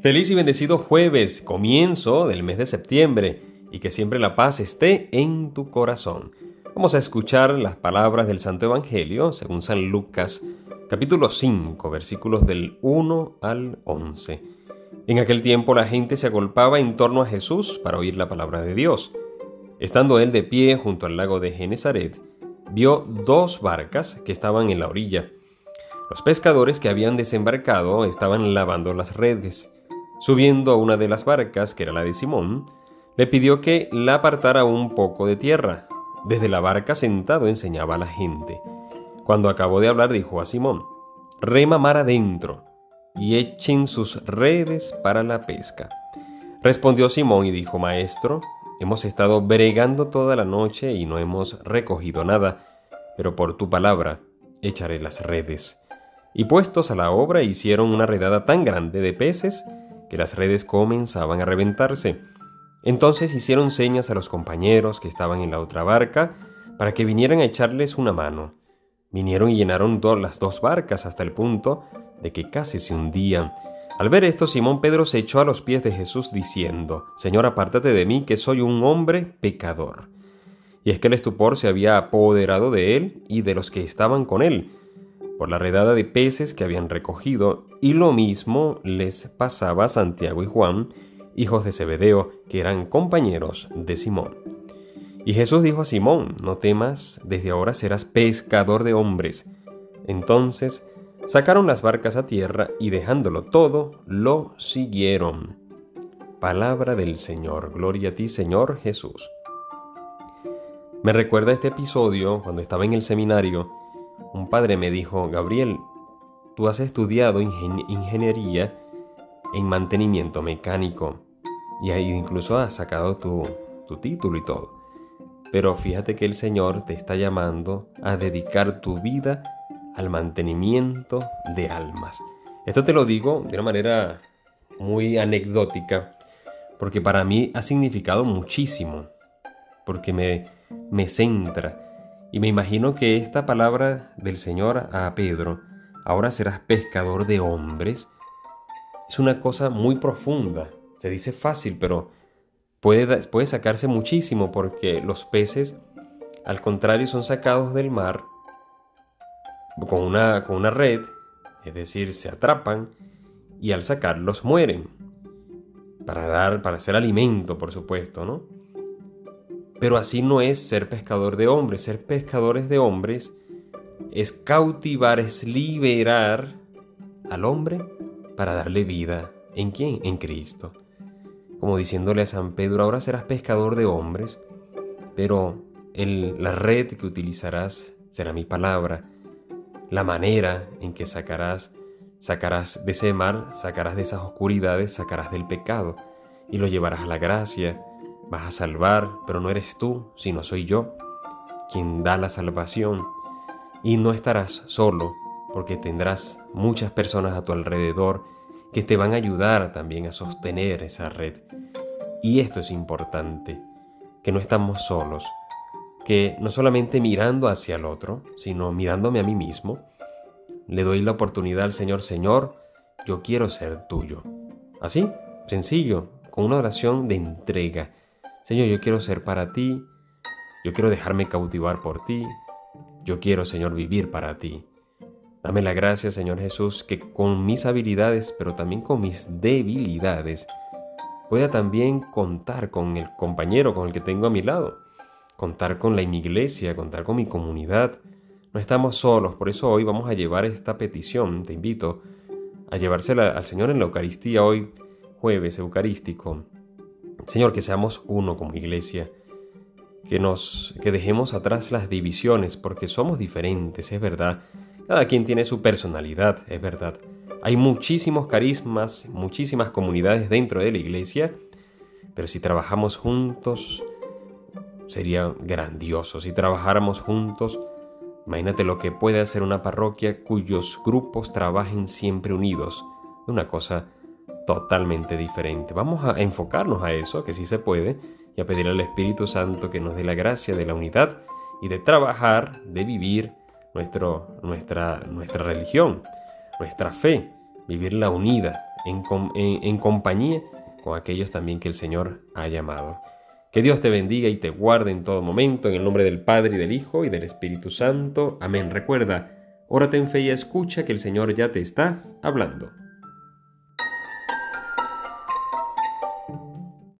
Feliz y bendecido jueves, comienzo del mes de septiembre, y que siempre la paz esté en tu corazón. Vamos a escuchar las palabras del Santo Evangelio según San Lucas, capítulo 5, versículos del 1 al 11. En aquel tiempo la gente se agolpaba en torno a Jesús para oír la palabra de Dios. Estando él de pie junto al lago de Genezaret, vio dos barcas que estaban en la orilla. Los pescadores que habían desembarcado estaban lavando las redes. Subiendo a una de las barcas, que era la de Simón, le pidió que la apartara un poco de tierra. Desde la barca sentado enseñaba a la gente. Cuando acabó de hablar dijo a Simón, rema mar adentro y echen sus redes para la pesca. Respondió Simón y dijo, Maestro, hemos estado bregando toda la noche y no hemos recogido nada, pero por tu palabra echaré las redes. Y puestos a la obra hicieron una redada tan grande de peces que las redes comenzaban a reventarse. Entonces hicieron señas a los compañeros que estaban en la otra barca para que vinieran a echarles una mano. Vinieron y llenaron las dos barcas hasta el punto de que casi se hundían. Al ver esto, Simón Pedro se echó a los pies de Jesús diciendo, Señor, apártate de mí, que soy un hombre pecador. Y es que el estupor se había apoderado de él y de los que estaban con él, por la redada de peces que habían recogido, y lo mismo les pasaba a Santiago y Juan, hijos de Zebedeo, que eran compañeros de Simón. Y Jesús dijo a Simón, no temas, desde ahora serás pescador de hombres. Entonces sacaron las barcas a tierra y dejándolo todo, lo siguieron. Palabra del Señor, gloria a ti Señor Jesús. Me recuerda este episodio cuando estaba en el seminario un padre me dijo, Gabriel, tú has estudiado ingeniería en mantenimiento mecánico y ahí incluso has sacado tu, tu título y todo. Pero fíjate que el Señor te está llamando a dedicar tu vida al mantenimiento de almas. Esto te lo digo de una manera muy anecdótica, porque para mí ha significado muchísimo, porque me, me centra y me imagino que esta palabra del Señor a Pedro, ahora serás pescador de hombres, es una cosa muy profunda. Se dice fácil, pero puede, puede sacarse muchísimo porque los peces, al contrario, son sacados del mar con una, con una red, es decir, se atrapan y al sacarlos mueren. Para dar, para hacer alimento, por supuesto, ¿no? Pero así no es ser pescador de hombres. Ser pescadores de hombres es cautivar, es liberar al hombre para darle vida. ¿En quién? En Cristo. Como diciéndole a San Pedro, ahora serás pescador de hombres, pero la red que utilizarás será mi palabra. La manera en que sacarás, sacarás de ese mar, sacarás de esas oscuridades, sacarás del pecado y lo llevarás a la gracia Vas a salvar, pero no eres tú, sino soy yo, quien da la salvación. Y no estarás solo, porque tendrás muchas personas a tu alrededor que te van a ayudar también a sostener esa red. Y esto es importante, que no estamos solos, que no solamente mirando hacia el otro, sino mirándome a mí mismo, le doy la oportunidad al Señor, Señor, yo quiero ser tuyo. Así, sencillo, con una oración de entrega Señor, yo quiero ser para ti, yo quiero dejarme cautivar por ti, yo quiero, Señor, vivir para ti. Dame la gracia, Señor Jesús, que con mis habilidades, pero también con mis debilidades, pueda también contar con el compañero con el que tengo a mi lado, contar con la iglesia, contar con mi comunidad. No estamos solos, por eso hoy vamos a llevar esta petición, te invito a llevársela al Señor en la Eucaristía hoy, jueves eucarístico. Señor, que seamos uno como iglesia, que nos que dejemos atrás las divisiones porque somos diferentes, es verdad. Cada quien tiene su personalidad, es verdad. Hay muchísimos carismas, muchísimas comunidades dentro de la iglesia, pero si trabajamos juntos sería grandioso. Si trabajáramos juntos, imagínate lo que puede hacer una parroquia cuyos grupos trabajen siempre unidos. Una cosa totalmente diferente. Vamos a enfocarnos a eso, que sí se puede, y a pedir al Espíritu Santo que nos dé la gracia de la unidad y de trabajar, de vivir nuestro, nuestra, nuestra religión, nuestra fe, vivirla unida en, compañía con aquellos también que el Señor ha llamado. Que Dios te bendiga y te guarde en todo momento, en el nombre del Padre y del Hijo y del Espíritu Santo. Amén. Recuerda, órate en fe y escucha que el Señor ya te está hablando.